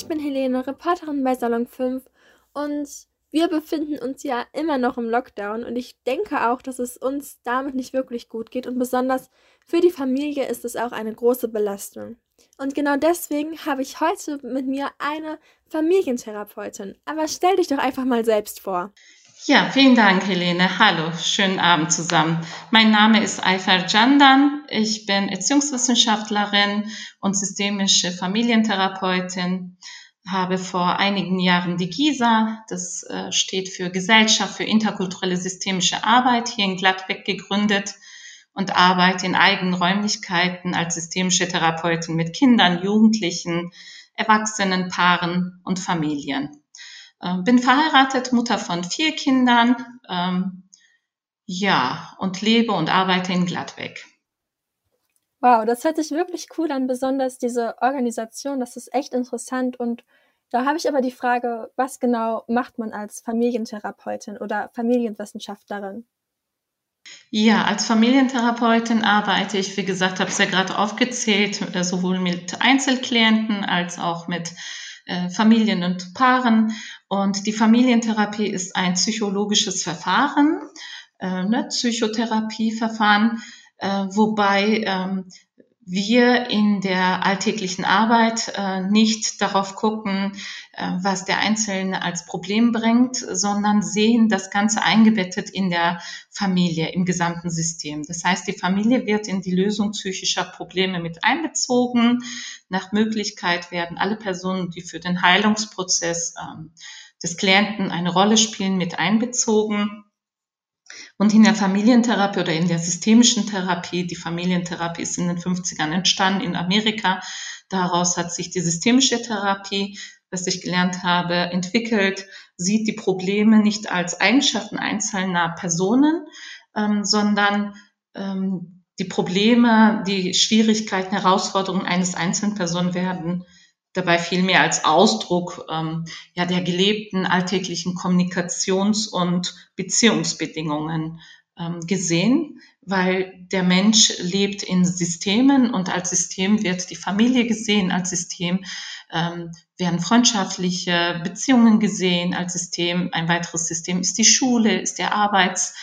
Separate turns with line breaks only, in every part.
Ich bin Helene, Reporterin bei Salon 5 und wir befinden uns ja immer noch im Lockdown und ich denke auch, dass es uns damit nicht wirklich gut geht und besonders für die Familie ist es auch eine große Belastung. Und genau deswegen habe ich heute mit mir eine Familientherapeutin. Aber stell dich doch einfach mal selbst vor.
Ja, vielen Dank, Helene. Hallo, schönen Abend zusammen. Mein Name ist Ayfer Candan. Ich bin Erziehungswissenschaftlerin und systemische Familientherapeutin. Habe vor einigen Jahren die GISA, das äh, steht für Gesellschaft für interkulturelle systemische Arbeit, hier in Gladbeck gegründet und arbeite in eigenen Räumlichkeiten als systemische Therapeutin mit Kindern, Jugendlichen, Erwachsenen, Paaren und Familien. Ähm, bin verheiratet, Mutter von vier Kindern, ähm, ja, und lebe und arbeite in Gladbeck.
Wow, das hört sich wirklich cool an, besonders diese Organisation, das ist echt interessant. Und da habe ich aber die Frage, was genau macht man als Familientherapeutin oder Familienwissenschaftlerin?
Ja, als Familientherapeutin arbeite ich, wie gesagt, habe es ja gerade aufgezählt, äh, sowohl mit Einzelklienten als auch mit äh, Familien und Paaren. Und die Familientherapie ist ein psychologisches Verfahren, äh, ne, Psychotherapieverfahren, äh, wobei ähm, wir in der alltäglichen Arbeit äh, nicht darauf gucken, äh, was der Einzelne als Problem bringt, sondern sehen das Ganze eingebettet in der Familie, im gesamten System. Das heißt, die Familie wird in die Lösung psychischer Probleme mit einbezogen. Nach Möglichkeit werden alle Personen, die für den Heilungsprozess ähm, des Klienten eine Rolle spielen, mit einbezogen. Und in der Familientherapie oder in der systemischen Therapie, die Familientherapie ist in den 50ern entstanden in Amerika. Daraus hat sich die systemische Therapie, was ich gelernt habe, entwickelt, sieht die Probleme nicht als Eigenschaften einzelner Personen, ähm, sondern ähm, die Probleme, die Schwierigkeiten, Herausforderungen eines einzelnen Person werden dabei vielmehr als Ausdruck ähm, ja, der gelebten alltäglichen Kommunikations- und Beziehungsbedingungen ähm, gesehen, weil der Mensch lebt in Systemen und als System wird die Familie gesehen, als System ähm, werden freundschaftliche Beziehungen gesehen, als System, ein weiteres System ist die Schule, ist der Arbeitsplatz,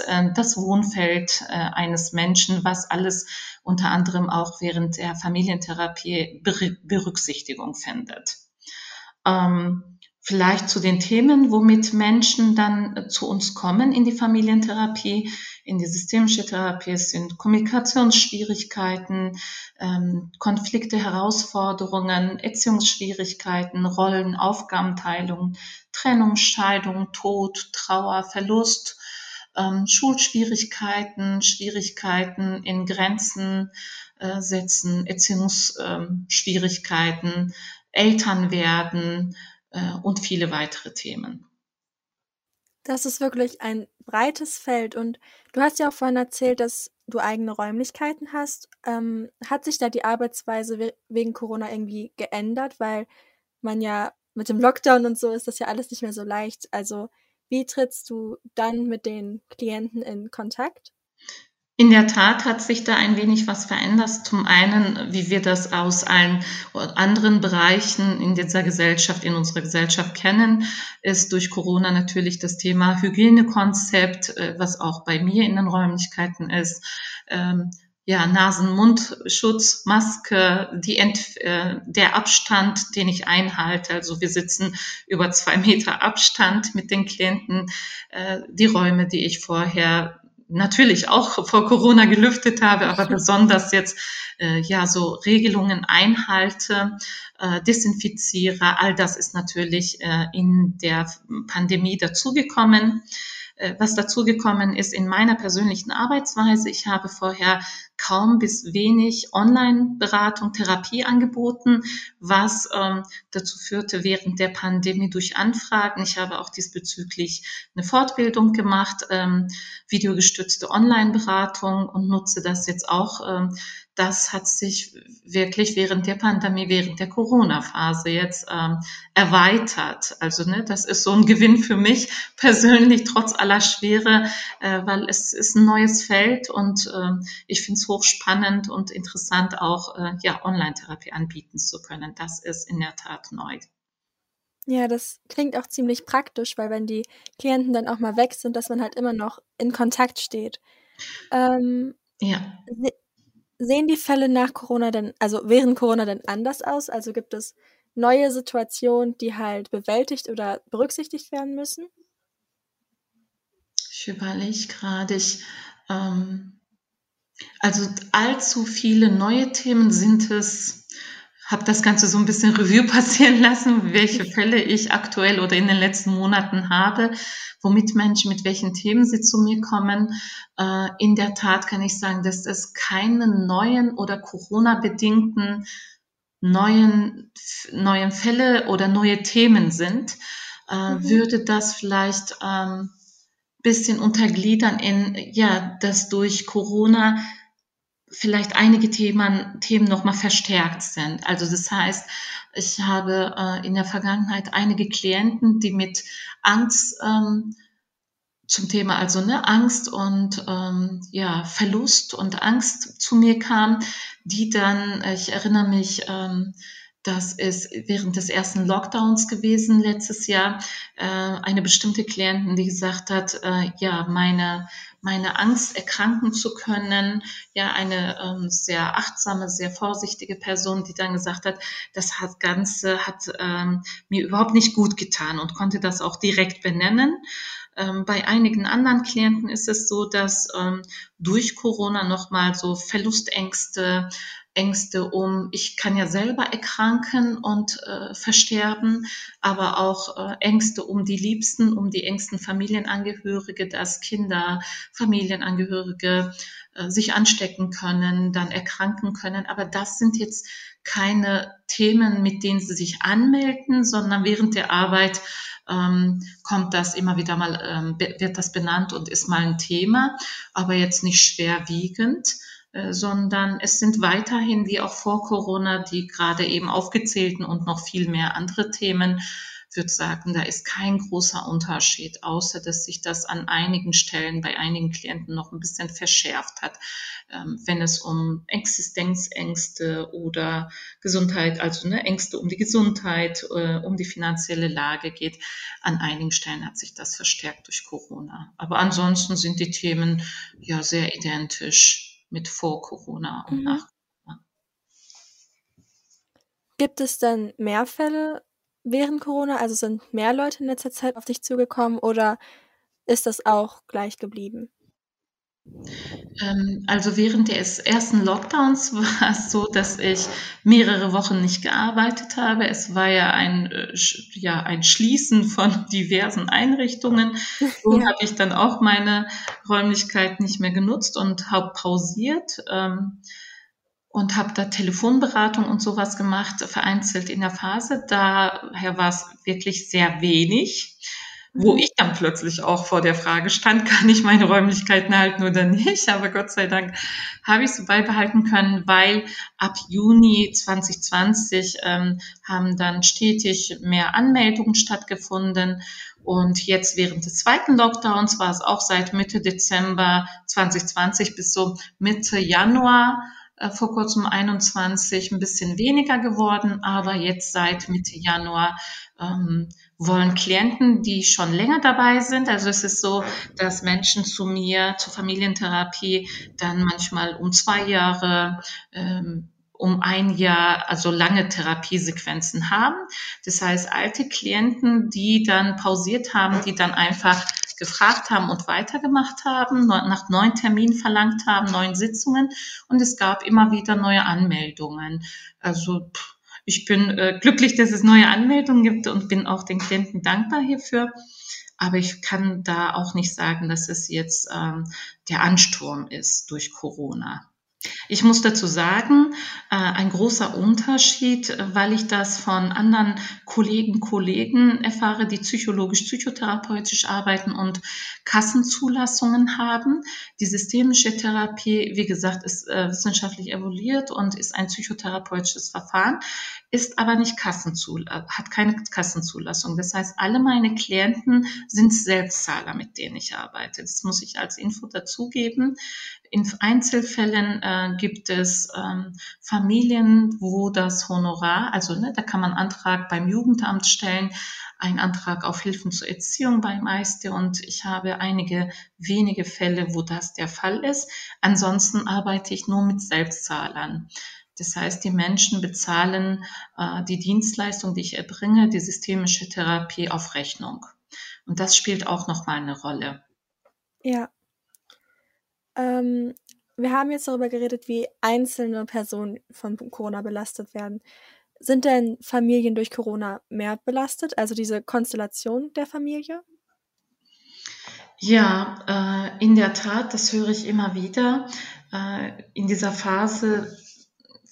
äh, das Wohnfeld äh, eines Menschen, was alles unter anderem auch während der Familientherapie Berücksichtigung findet. Ähm, vielleicht zu den Themen, womit Menschen dann zu uns kommen in die Familientherapie, in die systemische Therapie. Sind Kommunikationsschwierigkeiten, ähm, Konflikte, Herausforderungen, Erziehungsschwierigkeiten, Rollen, Aufgabenteilung, Trennung, Scheidung, Tod, Trauer, Verlust, ähm, Schulschwierigkeiten, Schwierigkeiten in Grenzen äh, setzen, Erziehungsschwierigkeiten, Eltern werden äh, und viele weitere Themen.
Das ist wirklich ein breites Feld und du hast ja auch vorhin erzählt, dass du eigene Räumlichkeiten hast. Ähm, hat sich da die Arbeitsweise wegen Corona irgendwie geändert, weil man ja mit dem Lockdown und so ist das ja alles nicht mehr so leicht. Also wie trittst du dann mit den Klienten in Kontakt?
In der Tat hat sich da ein wenig was verändert. Zum einen, wie wir das aus allen anderen Bereichen in dieser Gesellschaft, in unserer Gesellschaft kennen, ist durch Corona natürlich das Thema Hygienekonzept, äh, was auch bei mir in den Räumlichkeiten ist, ähm, ja, Nasen-Mund-Schutz, Maske, die Ent, äh, der Abstand, den ich einhalte. Also wir sitzen über zwei Meter Abstand mit den Klienten. Äh, die Räume, die ich vorher natürlich auch vor Corona gelüftet habe, aber besonders jetzt äh, ja so Regelungen einhalte, äh, desinfiziere. All das ist natürlich äh, in der Pandemie dazugekommen. Äh, was dazugekommen ist in meiner persönlichen Arbeitsweise. Ich habe vorher kaum bis wenig Online-Beratung, Therapie angeboten, was ähm, dazu führte während der Pandemie durch Anfragen. Ich habe auch diesbezüglich eine Fortbildung gemacht, ähm, videogestützte Online-Beratung und nutze das jetzt auch ähm, das hat sich wirklich während der Pandemie, während der Corona-Phase jetzt ähm, erweitert. Also ne, das ist so ein Gewinn für mich persönlich, trotz aller Schwere, äh, weil es ist ein neues Feld und äh, ich finde es hochspannend und interessant, auch äh, ja, Online-Therapie anbieten zu können. Das ist in der Tat neu.
Ja, das klingt auch ziemlich praktisch, weil wenn die Klienten dann auch mal weg sind, dass man halt immer noch in Kontakt steht. Ähm,
ja.
Se sehen die Fälle nach Corona denn, also während Corona denn anders aus? Also gibt es neue Situationen, die halt bewältigt oder berücksichtigt werden müssen?
Ich überlege gerade, ich, ähm, also allzu viele neue Themen sind es habe das Ganze so ein bisschen Revue passieren lassen, welche Fälle ich aktuell oder in den letzten Monaten habe, womit Menschen mit welchen Themen sie zu mir kommen. Äh, in der Tat kann ich sagen, dass es keine neuen oder Corona-bedingten neuen, neuen Fälle oder neue Themen sind. Äh, mhm. Würde das vielleicht ähm, bisschen untergliedern in, ja, dass durch Corona vielleicht einige Themen, Themen nochmal verstärkt sind. Also das heißt, ich habe äh, in der Vergangenheit einige Klienten, die mit Angst ähm, zum Thema also ne, Angst und ähm, ja Verlust und Angst zu mir kamen, die dann, ich erinnere mich, ähm, das ist während des ersten Lockdowns gewesen letztes Jahr, äh, eine bestimmte Klientin, die gesagt hat, äh, ja, meine meine Angst erkranken zu können. Ja, eine ähm, sehr achtsame, sehr vorsichtige Person, die dann gesagt hat, das hat Ganze hat ähm, mir überhaupt nicht gut getan und konnte das auch direkt benennen. Ähm, bei einigen anderen Klienten ist es so, dass ähm, durch Corona nochmal so Verlustängste, Ängste um, ich kann ja selber erkranken und äh, versterben, aber auch äh, Ängste um die Liebsten, um die engsten Familienangehörige, dass Kinder, Familienangehörige äh, sich anstecken können, dann erkranken können. Aber das sind jetzt keine Themen, mit denen sie sich anmelden, sondern während der Arbeit ähm, kommt das immer wieder mal, ähm, wird das benannt und ist mal ein Thema, aber jetzt nicht schwerwiegend. Äh, sondern es sind weiterhin wie auch vor Corona die gerade eben aufgezählten und noch viel mehr andere Themen. Ich würde sagen, da ist kein großer Unterschied, außer dass sich das an einigen Stellen bei einigen Klienten noch ein bisschen verschärft hat, ähm, wenn es um Existenzängste oder Gesundheit, also ne, Ängste um die Gesundheit, äh, um die finanzielle Lage geht. An einigen Stellen hat sich das verstärkt durch Corona. Aber ansonsten sind die Themen ja sehr identisch mit vor Corona und mhm. nach Corona.
Gibt es denn mehr Fälle während Corona? Also sind mehr Leute in letzter Zeit auf dich zugekommen oder ist das auch gleich geblieben?
Ähm, also während des ersten Lockdowns war es so, dass ich mehrere Wochen nicht gearbeitet habe. Es war ja ein, äh, ja, ein Schließen von diversen Einrichtungen. So ja. habe ich dann auch meine Räumlichkeit nicht mehr genutzt und habe pausiert. Ähm, und habe da Telefonberatung und sowas gemacht, vereinzelt in der Phase. Daher war es wirklich sehr wenig wo mhm. ich dann plötzlich auch vor der Frage stand, kann ich meine Räumlichkeiten halten oder nicht. Aber Gott sei Dank habe ich sie beibehalten können, weil ab Juni 2020 ähm, haben dann stetig mehr Anmeldungen stattgefunden. Und jetzt während des zweiten Lockdowns war es auch seit Mitte Dezember 2020 bis so Mitte Januar äh, vor kurzem 21 ein bisschen weniger geworden, aber jetzt seit Mitte Januar ähm, wollen Klienten, die schon länger dabei sind. Also es ist so, dass Menschen zu mir zur Familientherapie dann manchmal um zwei Jahre ähm, um ein Jahr, also lange Therapiesequenzen haben. Das heißt, alte Klienten, die dann pausiert haben, die dann einfach gefragt haben und weitergemacht haben, nach neuen Terminen verlangt haben, neuen Sitzungen und es gab immer wieder neue Anmeldungen. Also pff, ich bin äh, glücklich, dass es neue Anmeldungen gibt und bin auch den Klienten dankbar hierfür. Aber ich kann da auch nicht sagen, dass es jetzt ähm, der Ansturm ist durch Corona. Ich muss dazu sagen, äh, ein großer Unterschied, weil ich das von anderen Kollegen, Kollegen erfahre, die psychologisch, psychotherapeutisch arbeiten und Kassenzulassungen haben. Die systemische Therapie, wie gesagt, ist äh, wissenschaftlich evaluiert und ist ein psychotherapeutisches Verfahren, ist aber nicht Kassenzul hat keine Kassenzulassung. Das heißt, alle meine Klienten sind Selbstzahler, mit denen ich arbeite. Das muss ich als Info dazugeben. In Einzelfällen äh, gibt es ähm, Familien, wo das Honorar, also ne, da kann man Antrag beim Jugendamt stellen, einen Antrag auf Hilfen zur Erziehung beim Eiste und ich habe einige wenige Fälle, wo das der Fall ist. Ansonsten arbeite ich nur mit Selbstzahlern. Das heißt, die Menschen bezahlen äh, die Dienstleistung, die ich erbringe, die systemische Therapie auf Rechnung. Und das spielt auch nochmal eine Rolle.
Ja, ähm, wir haben jetzt darüber geredet, wie einzelne Personen von Corona belastet werden. Sind denn Familien durch Corona mehr belastet, also diese Konstellation der Familie?
Ja, äh, in der Tat, das höre ich immer wieder. Äh, in dieser Phase,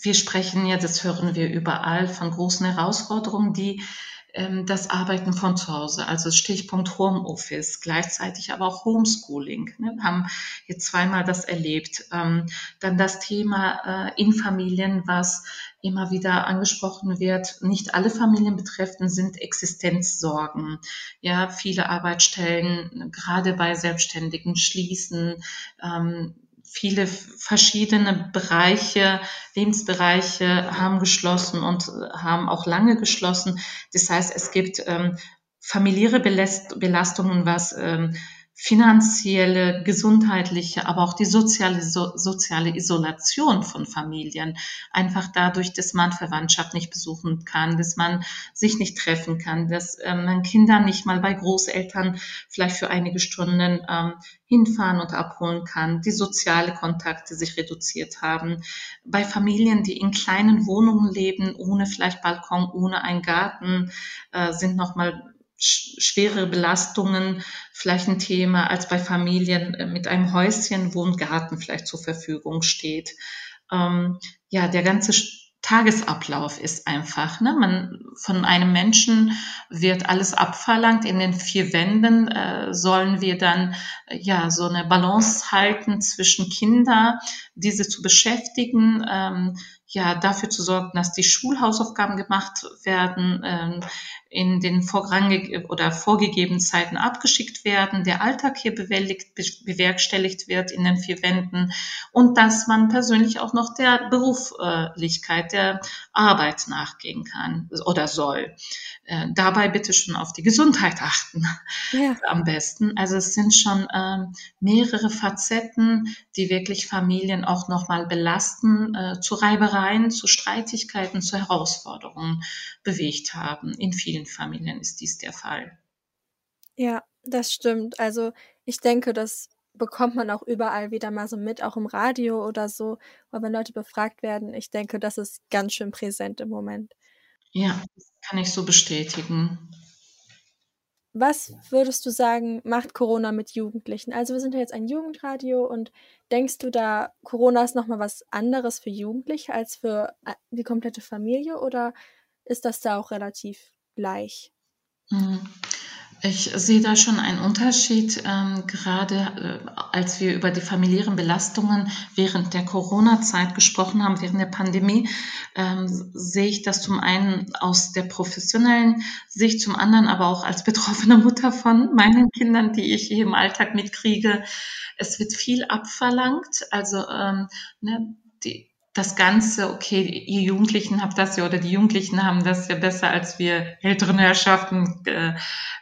wir sprechen ja, das hören wir überall von großen Herausforderungen, die das Arbeiten von zu Hause, also Stichpunkt Homeoffice, gleichzeitig aber auch Homeschooling. Ne? Wir haben jetzt zweimal das erlebt. Ähm, dann das Thema äh, in Familien, was immer wieder angesprochen wird. Nicht alle Familien betreffen sind Existenzsorgen. Ja, viele Arbeitsstellen, gerade bei Selbstständigen, schließen. Ähm, viele verschiedene Bereiche, Lebensbereiche haben geschlossen und haben auch lange geschlossen. Das heißt, es gibt ähm, familiäre Belastungen, was ähm, finanzielle, gesundheitliche, aber auch die soziale, so, soziale Isolation von Familien. Einfach dadurch, dass man Verwandtschaft nicht besuchen kann, dass man sich nicht treffen kann, dass ähm, man Kinder nicht mal bei Großeltern vielleicht für einige Stunden ähm, hinfahren und abholen kann, die soziale Kontakte sich reduziert haben. Bei Familien, die in kleinen Wohnungen leben, ohne vielleicht Balkon, ohne einen Garten, äh, sind nochmal schwere Belastungen vielleicht ein Thema als bei Familien äh, mit einem Häuschen, wo ein Garten vielleicht zur Verfügung steht. Ähm, ja, der ganze Tagesablauf ist einfach. Ne? Man, von einem Menschen wird alles abverlangt. In den vier Wänden äh, sollen wir dann äh, ja so eine Balance halten zwischen Kinder, diese zu beschäftigen, ähm, ja dafür zu sorgen, dass die Schulhausaufgaben gemacht werden, ähm, in den vorrangig oder vorgegebenen Zeiten abgeschickt werden, der Alltag hier bewältigt, bewerkstelligt wird in den vier Wänden und dass man persönlich auch noch der Beruflichkeit, der Arbeit nachgehen kann oder soll. Äh, dabei bitte schon auf die Gesundheit achten ja. am besten. Also es sind schon ähm, mehrere Facetten, die wirklich Familien auch nochmal belasten, äh, zu Reibereien, zu Streitigkeiten, zu Herausforderungen bewegt haben in vielen vielen Familien ist dies der Fall.
Ja, das stimmt. Also ich denke, das bekommt man auch überall wieder mal so mit, auch im Radio oder so, weil wenn Leute befragt werden, ich denke, das ist ganz schön präsent im Moment.
Ja, das kann ich so bestätigen.
Was würdest du sagen, macht Corona mit Jugendlichen? Also wir sind ja jetzt ein Jugendradio und denkst du da, Corona ist nochmal was anderes für Jugendliche als für äh, die komplette Familie oder ist das da auch relativ gleich.
Ich sehe da schon einen Unterschied, ähm, gerade äh, als wir über die familiären Belastungen während der Corona-Zeit gesprochen haben, während der Pandemie, ähm, sehe ich das zum einen aus der professionellen Sicht, zum anderen aber auch als betroffene Mutter von meinen Kindern, die ich hier im Alltag mitkriege. Es wird viel abverlangt, also ähm, ne, die, das Ganze, okay, ihr Jugendlichen habt das ja oder die Jugendlichen haben das ja besser als wir älteren Herrschaften, äh,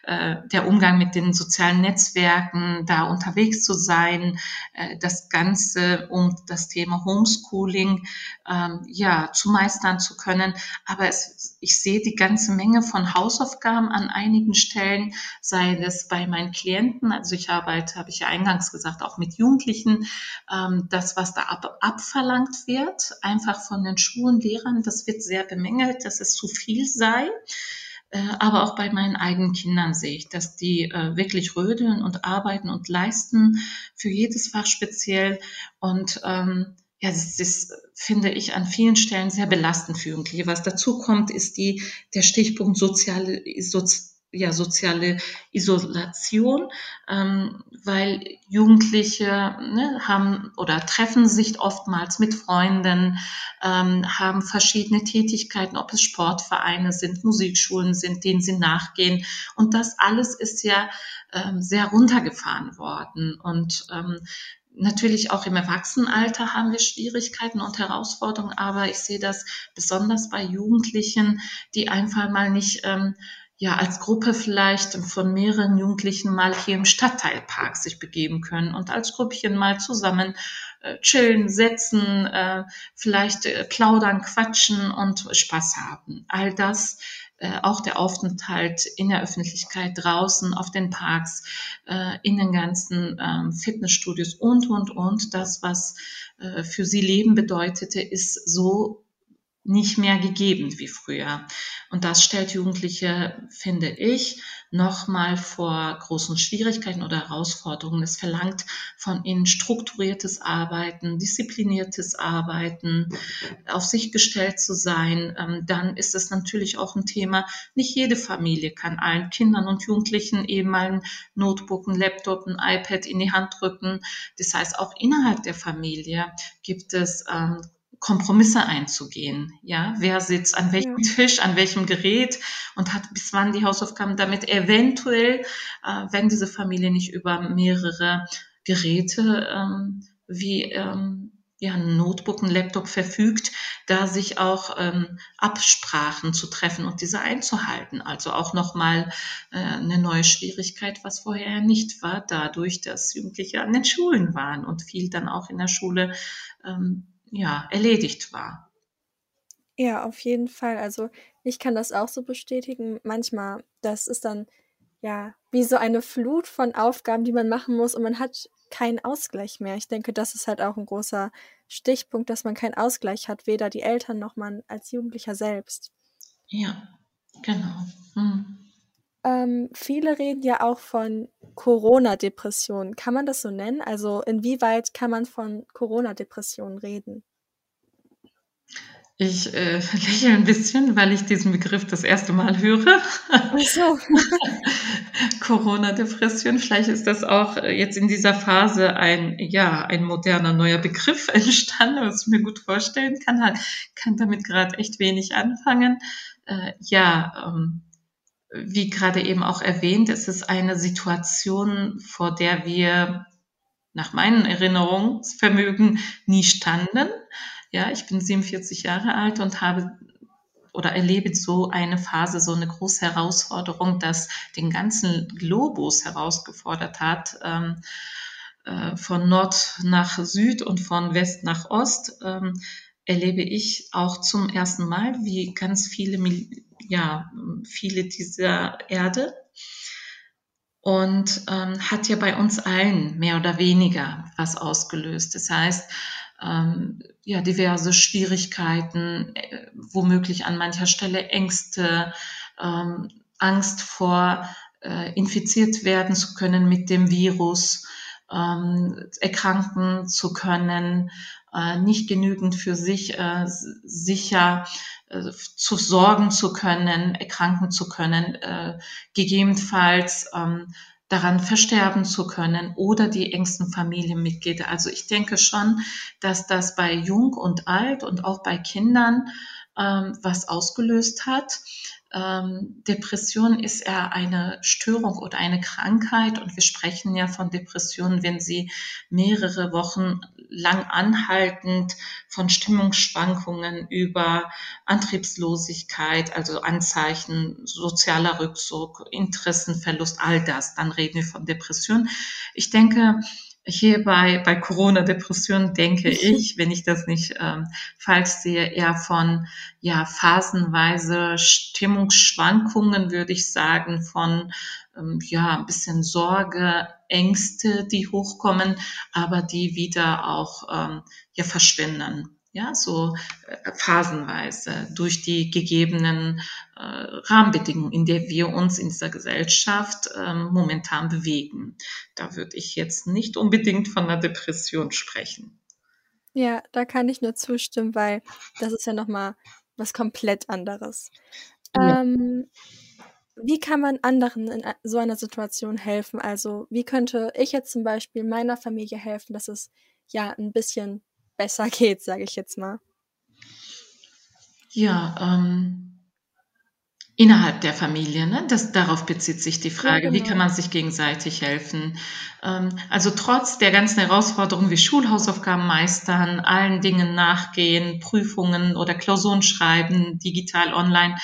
äh, der Umgang mit den sozialen Netzwerken, da unterwegs zu sein, äh, das Ganze um das Thema Homeschooling ähm, ja zu meistern zu können. Aber es, ich sehe die ganze Menge von Hausaufgaben an einigen Stellen, sei es bei meinen Klienten, also ich arbeite, habe ich ja eingangs gesagt, auch mit Jugendlichen, ähm, das, was da ab, abverlangt wird einfach von den Schulen, Lehrern, das wird sehr bemängelt, dass es zu viel sei. Äh, aber auch bei meinen eigenen Kindern sehe ich, dass die äh, wirklich rödeln und arbeiten und leisten, für jedes Fach speziell. Und ähm, ja, das ist, finde ich, an vielen Stellen sehr belastend für Jugendliche. Was dazu kommt, ist die, der Stichpunkt soziale, Sozi ja, soziale Isolation, ähm, weil Jugendliche ne, haben oder treffen sich oftmals mit Freunden, ähm, haben verschiedene Tätigkeiten, ob es Sportvereine sind, Musikschulen sind, denen sie nachgehen. Und das alles ist ja ähm, sehr runtergefahren worden. Und ähm, Natürlich auch im Erwachsenenalter haben wir Schwierigkeiten und Herausforderungen, aber ich sehe das besonders bei Jugendlichen, die einfach mal nicht ähm, ja als Gruppe vielleicht von mehreren Jugendlichen mal hier im Stadtteilpark sich begeben können und als Gruppchen mal zusammen äh, chillen, setzen, äh, vielleicht äh, plaudern, quatschen und Spaß haben. All das äh, auch der Aufenthalt in der Öffentlichkeit draußen auf den Parks, äh, in den ganzen ähm, Fitnessstudios und, und, und. Das, was äh, für sie Leben bedeutete, ist so nicht mehr gegeben wie früher. Und das stellt Jugendliche, finde ich, nochmal vor großen Schwierigkeiten oder Herausforderungen. Es verlangt von ihnen strukturiertes Arbeiten, diszipliniertes Arbeiten, auf sich gestellt zu sein. Ähm, dann ist es natürlich auch ein Thema, nicht jede Familie kann allen Kindern und Jugendlichen eben mal ein Notebook, ein Laptop, ein iPad in die Hand drücken. Das heißt, auch innerhalb der Familie gibt es ähm, Kompromisse einzugehen. Ja, wer sitzt an welchem ja. Tisch, an welchem Gerät und hat bis wann die Hausaufgaben, damit eventuell, äh, wenn diese Familie nicht über mehrere Geräte ähm, wie ähm, ja, ein Notebook, ein Laptop verfügt, da sich auch ähm, Absprachen zu treffen und diese einzuhalten. Also auch nochmal äh, eine neue Schwierigkeit, was vorher nicht war, dadurch, dass Jugendliche an den Schulen waren und viel dann auch in der Schule ähm, ja, erledigt war.
Ja, auf jeden Fall. Also ich kann das auch so bestätigen. Manchmal, das ist dann ja wie so eine Flut von Aufgaben, die man machen muss und man hat keinen Ausgleich mehr. Ich denke, das ist halt auch ein großer Stichpunkt, dass man keinen Ausgleich hat, weder die Eltern noch man als Jugendlicher selbst.
Ja, genau. Hm.
Ähm, viele reden ja auch von Corona-Depression. Kann man das so nennen? Also inwieweit kann man von Corona-Depression reden?
Ich äh, lächle ein bisschen, weil ich diesen Begriff das erste Mal höre. Ach so. Corona-Depression, vielleicht ist das auch äh, jetzt in dieser Phase ein, ja, ein moderner neuer Begriff entstanden, was ich mir gut vorstellen kann. Kann damit gerade echt wenig anfangen. Äh, ja, ähm, wie gerade eben auch erwähnt, es ist eine Situation, vor der wir nach meinen Erinnerungsvermögen nie standen. Ja, ich bin 47 Jahre alt und habe oder erlebe so eine Phase, so eine große Herausforderung, das den ganzen Globus herausgefordert hat, ähm, äh, von Nord nach Süd und von West nach Ost, ähm, erlebe ich auch zum ersten Mal, wie ganz viele ja, viele dieser Erde und ähm, hat ja bei uns allen mehr oder weniger was ausgelöst. Das heißt, ähm, ja, diverse Schwierigkeiten, äh, womöglich an mancher Stelle Ängste, ähm, Angst vor äh, infiziert werden zu können mit dem Virus, ähm, erkranken zu können, äh, nicht genügend für sich äh, sicher äh, zu sorgen zu können, erkranken zu können, äh, gegebenenfalls ähm, daran versterben zu können oder die engsten Familienmitglieder. Also ich denke schon, dass das bei Jung und Alt und auch bei Kindern ähm, was ausgelöst hat. Ähm, Depression ist eher eine Störung oder eine Krankheit und wir sprechen ja von Depressionen, wenn sie mehrere Wochen lang anhaltend von Stimmungsschwankungen über Antriebslosigkeit, also Anzeichen sozialer Rückzug, Interessenverlust, all das, dann reden wir von Depression. Ich denke, hier bei, bei Corona-Depression denke ich, wenn ich das nicht ähm, falsch sehe, eher von ja phasenweise Stimmungsschwankungen, würde ich sagen, von ähm, ja ein bisschen Sorge, Ängste, die hochkommen, aber die wieder auch ähm, ja verschwinden ja, so äh, phasenweise durch die gegebenen äh, Rahmenbedingungen, in der wir uns in dieser Gesellschaft ähm, momentan bewegen. Da würde ich jetzt nicht unbedingt von einer Depression sprechen.
Ja, da kann ich nur zustimmen, weil das ist ja nochmal was komplett anderes. Ja. Ähm, wie kann man anderen in so einer Situation helfen? Also, wie könnte ich jetzt zum Beispiel meiner Familie helfen, dass es ja ein bisschen besser geht, sage ich jetzt mal?
Ja, ähm, Innerhalb der Familie, ne? das, darauf bezieht sich die Frage, ja, genau. wie kann man sich gegenseitig helfen. Ähm, also trotz der ganzen Herausforderungen wie Schulhausaufgaben meistern, allen Dingen nachgehen, Prüfungen oder Klausuren schreiben, digital, online,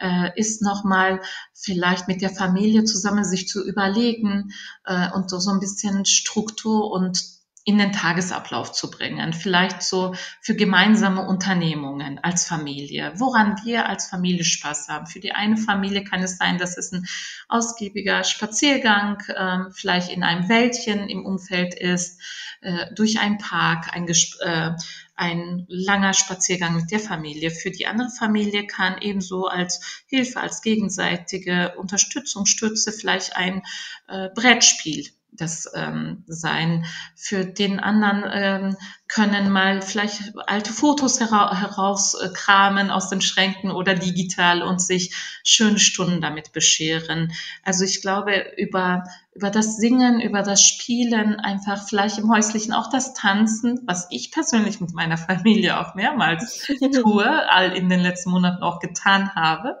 äh, ist nochmal vielleicht mit der Familie zusammen sich zu überlegen äh, und so, so ein bisschen Struktur und in den Tagesablauf zu bringen. Vielleicht so für gemeinsame Unternehmungen als Familie, woran wir als Familie Spaß haben. Für die eine Familie kann es sein, dass es ein ausgiebiger Spaziergang ähm, vielleicht in einem Wäldchen im Umfeld ist, äh, durch einen Park, ein, äh, ein langer Spaziergang mit der Familie. Für die andere Familie kann ebenso als Hilfe, als gegenseitige Unterstützung, Stütze vielleicht ein äh, Brettspiel das ähm, sein. Für den anderen ähm, können mal vielleicht alte Fotos hera herauskramen aus den Schränken oder digital und sich schöne Stunden damit bescheren. Also ich glaube, über, über das Singen, über das Spielen, einfach vielleicht im Häuslichen auch das Tanzen, was ich persönlich mit meiner Familie auch mehrmals tue, all in den letzten Monaten auch getan habe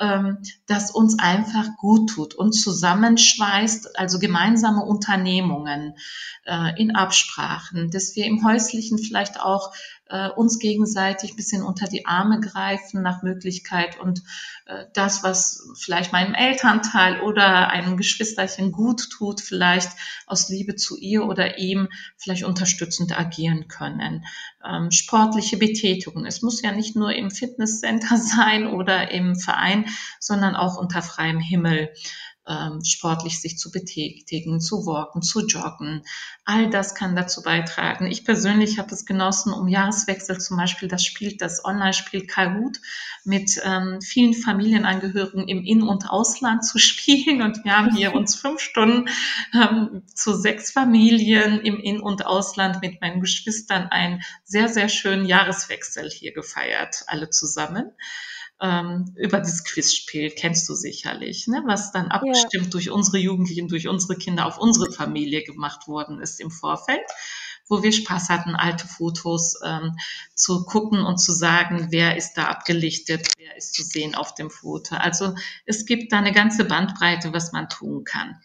ähm, das uns einfach gut tut und zusammenschweißt, also gemeinsame Unternehmungen äh, in Absprachen, dass wir im Häuslichen vielleicht auch äh, uns gegenseitig ein bisschen unter die Arme greifen nach Möglichkeit und äh, das, was vielleicht meinem Elternteil oder einem Geschwisterchen gut tut, vielleicht aus Liebe zu ihr oder ihm vielleicht unterstützend agieren können. Ähm, sportliche Betätigung. Es muss ja nicht nur im Fitnesscenter sein oder im Verein, sondern auch unter freiem Himmel ähm, sportlich sich zu betätigen, zu walken, zu joggen. All das kann dazu beitragen. Ich persönlich habe es genossen, um Jahreswechsel zum Beispiel das Spiel, das Online-Spiel Kahoot mit ähm, vielen Familienangehörigen im In- und Ausland zu spielen. Und wir haben hier uns fünf Stunden ähm, zu sechs Familien im In- und Ausland mit meinen Geschwistern einen sehr, sehr schönen Jahreswechsel hier gefeiert, alle zusammen ähm, über dieses Quizspiel kennst du sicherlich, ne? was dann abgestimmt ja. durch unsere Jugendlichen, durch unsere Kinder auf unsere Familie gemacht worden ist im Vorfeld, wo wir Spaß hatten, alte Fotos ähm, zu gucken und zu sagen, wer ist da abgelichtet, wer ist zu sehen auf dem Foto. Also es gibt da eine ganze Bandbreite, was man tun kann.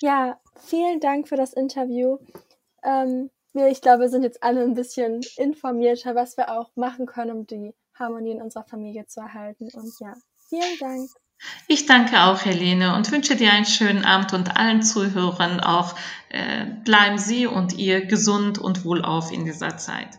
Ja, vielen Dank für das Interview. Ähm, ich glaube, wir sind jetzt alle ein bisschen informierter, was wir auch machen können, um die Harmonie in unserer Familie zu erhalten. Und ja, vielen Dank.
Ich danke auch, Helene, und wünsche dir einen schönen Abend und allen Zuhörern auch äh, bleiben Sie und ihr gesund und wohlauf in dieser Zeit.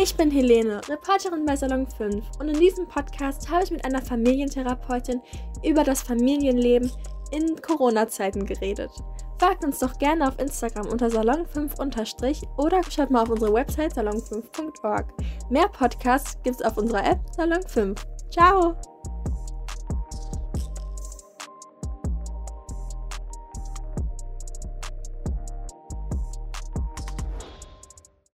Ich bin Helene, Reporterin bei Salon 5 und in diesem Podcast habe ich mit einer Familientherapeutin über das Familienleben in Corona-Zeiten geredet. Folgt uns doch gerne auf Instagram unter salon5- oder schaut mal auf unsere Website salon5.org. Mehr Podcasts gibt's auf unserer App Salon 5. Ciao!